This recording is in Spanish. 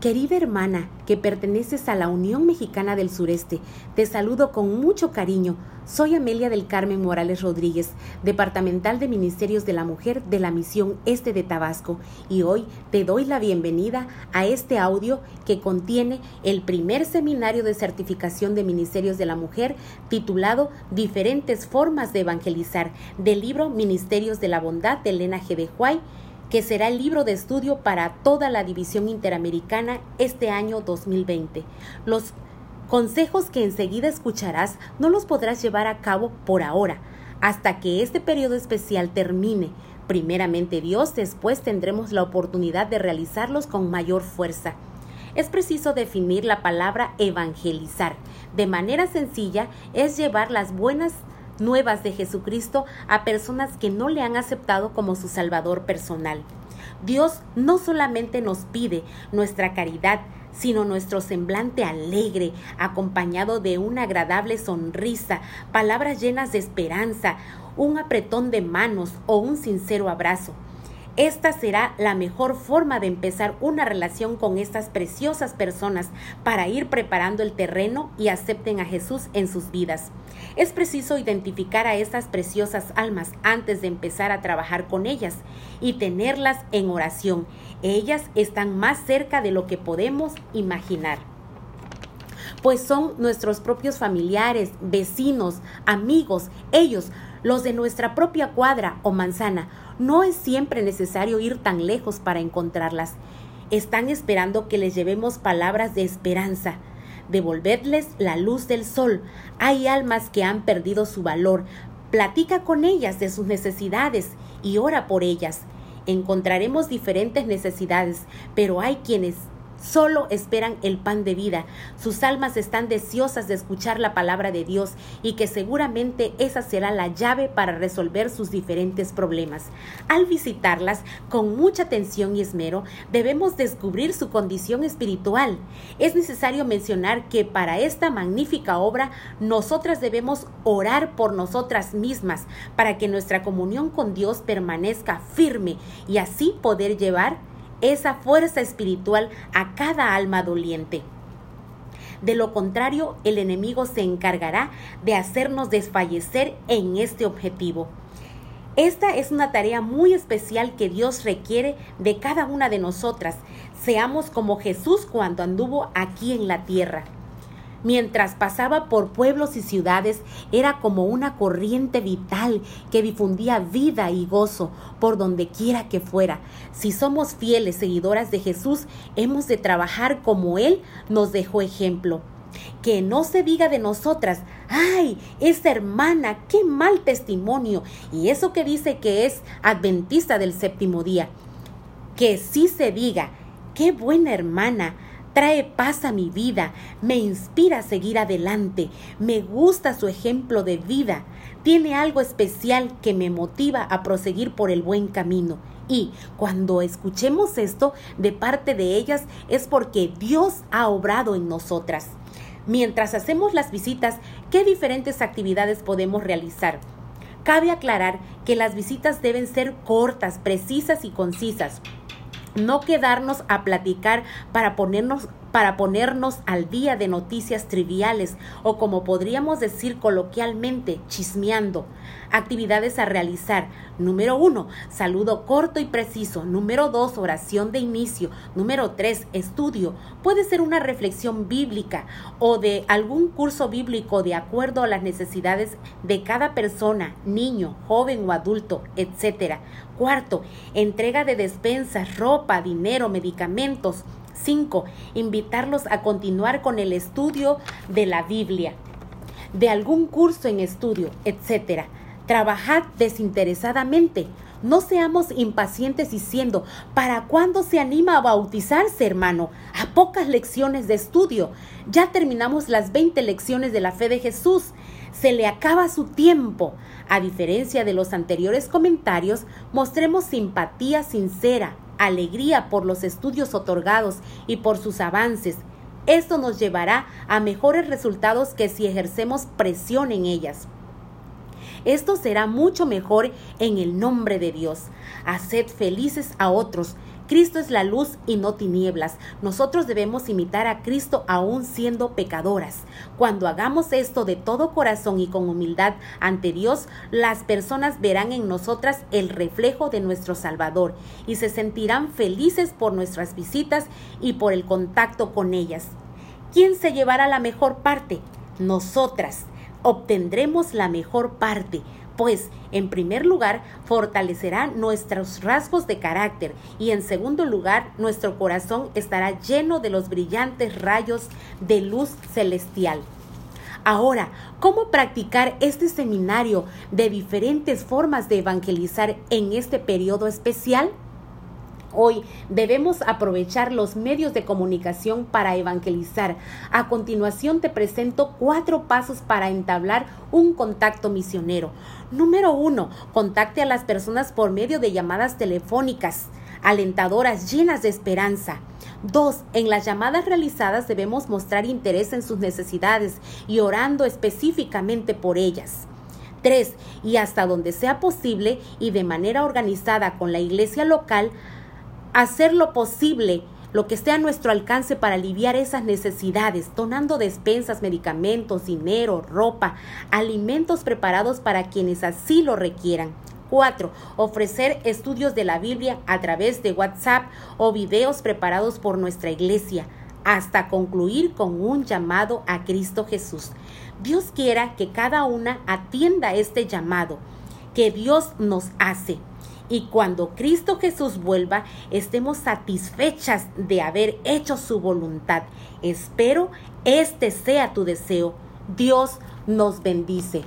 Querida hermana que perteneces a la Unión Mexicana del Sureste, te saludo con mucho cariño. Soy Amelia del Carmen Morales Rodríguez, departamental de Ministerios de la Mujer de la Misión Este de Tabasco, y hoy te doy la bienvenida a este audio que contiene el primer seminario de certificación de Ministerios de la Mujer titulado Diferentes formas de evangelizar del libro Ministerios de la Bondad de Elena G. de Huay que será el libro de estudio para toda la División Interamericana este año 2020. Los consejos que enseguida escucharás no los podrás llevar a cabo por ahora, hasta que este periodo especial termine. Primeramente Dios, después tendremos la oportunidad de realizarlos con mayor fuerza. Es preciso definir la palabra evangelizar. De manera sencilla es llevar las buenas nuevas de Jesucristo a personas que no le han aceptado como su Salvador personal. Dios no solamente nos pide nuestra caridad, sino nuestro semblante alegre, acompañado de una agradable sonrisa, palabras llenas de esperanza, un apretón de manos o un sincero abrazo. Esta será la mejor forma de empezar una relación con estas preciosas personas para ir preparando el terreno y acepten a Jesús en sus vidas. Es preciso identificar a estas preciosas almas antes de empezar a trabajar con ellas y tenerlas en oración. Ellas están más cerca de lo que podemos imaginar pues son nuestros propios familiares, vecinos, amigos, ellos, los de nuestra propia cuadra o manzana, no es siempre necesario ir tan lejos para encontrarlas. Están esperando que les llevemos palabras de esperanza. Devolvedles la luz del sol. Hay almas que han perdido su valor. Platica con ellas de sus necesidades y ora por ellas. Encontraremos diferentes necesidades, pero hay quienes Solo esperan el pan de vida. Sus almas están deseosas de escuchar la palabra de Dios y que seguramente esa será la llave para resolver sus diferentes problemas. Al visitarlas con mucha atención y esmero, debemos descubrir su condición espiritual. Es necesario mencionar que para esta magnífica obra nosotras debemos orar por nosotras mismas para que nuestra comunión con Dios permanezca firme y así poder llevar esa fuerza espiritual a cada alma doliente. De lo contrario, el enemigo se encargará de hacernos desfallecer en este objetivo. Esta es una tarea muy especial que Dios requiere de cada una de nosotras. Seamos como Jesús cuando anduvo aquí en la tierra. Mientras pasaba por pueblos y ciudades, era como una corriente vital que difundía vida y gozo por donde quiera que fuera. Si somos fieles seguidoras de Jesús, hemos de trabajar como Él nos dejó ejemplo. Que no se diga de nosotras, ay, esa hermana, qué mal testimonio, y eso que dice que es adventista del séptimo día. Que sí se diga, qué buena hermana, trae paz a mi vida, me inspira a seguir adelante, me gusta su ejemplo de vida, tiene algo especial que me motiva a proseguir por el buen camino. Y cuando escuchemos esto de parte de ellas es porque Dios ha obrado en nosotras. Mientras hacemos las visitas, ¿qué diferentes actividades podemos realizar? Cabe aclarar que las visitas deben ser cortas, precisas y concisas no quedarnos a platicar para ponernos para ponernos al día de noticias triviales o como podríamos decir coloquialmente, chismeando. Actividades a realizar. Número uno, saludo corto y preciso. Número dos, oración de inicio. Número tres, estudio. Puede ser una reflexión bíblica o de algún curso bíblico de acuerdo a las necesidades de cada persona, niño, joven o adulto, etc. Cuarto, entrega de despensas, ropa, dinero, medicamentos 5. Invitarlos a continuar con el estudio de la Biblia, de algún curso en estudio, etc. Trabajad desinteresadamente. No seamos impacientes diciendo, ¿para cuándo se anima a bautizarse, hermano? A pocas lecciones de estudio. Ya terminamos las 20 lecciones de la fe de Jesús. Se le acaba su tiempo. A diferencia de los anteriores comentarios, mostremos simpatía sincera, alegría por los estudios otorgados y por sus avances. Esto nos llevará a mejores resultados que si ejercemos presión en ellas. Esto será mucho mejor en el nombre de Dios. Haced felices a otros, Cristo es la luz y no tinieblas. Nosotros debemos imitar a Cristo aún siendo pecadoras. Cuando hagamos esto de todo corazón y con humildad ante Dios, las personas verán en nosotras el reflejo de nuestro Salvador y se sentirán felices por nuestras visitas y por el contacto con ellas. ¿Quién se llevará la mejor parte? Nosotras obtendremos la mejor parte, pues en primer lugar fortalecerá nuestros rasgos de carácter y en segundo lugar nuestro corazón estará lleno de los brillantes rayos de luz celestial. Ahora, ¿cómo practicar este seminario de diferentes formas de evangelizar en este periodo especial? Hoy debemos aprovechar los medios de comunicación para evangelizar. A continuación te presento cuatro pasos para entablar un contacto misionero. Número uno, contacte a las personas por medio de llamadas telefónicas, alentadoras, llenas de esperanza. Dos, En las llamadas realizadas debemos mostrar interés en sus necesidades y orando específicamente por ellas. 3. Y hasta donde sea posible y de manera organizada con la iglesia local, hacer lo posible, lo que esté a nuestro alcance para aliviar esas necesidades, donando despensas, medicamentos, dinero, ropa, alimentos preparados para quienes así lo requieran. 4. Ofrecer estudios de la Biblia a través de WhatsApp o videos preparados por nuestra iglesia, hasta concluir con un llamado a Cristo Jesús. Dios quiera que cada una atienda este llamado que Dios nos hace y cuando Cristo Jesús vuelva estemos satisfechas de haber hecho su voluntad. Espero este sea tu deseo. Dios nos bendice.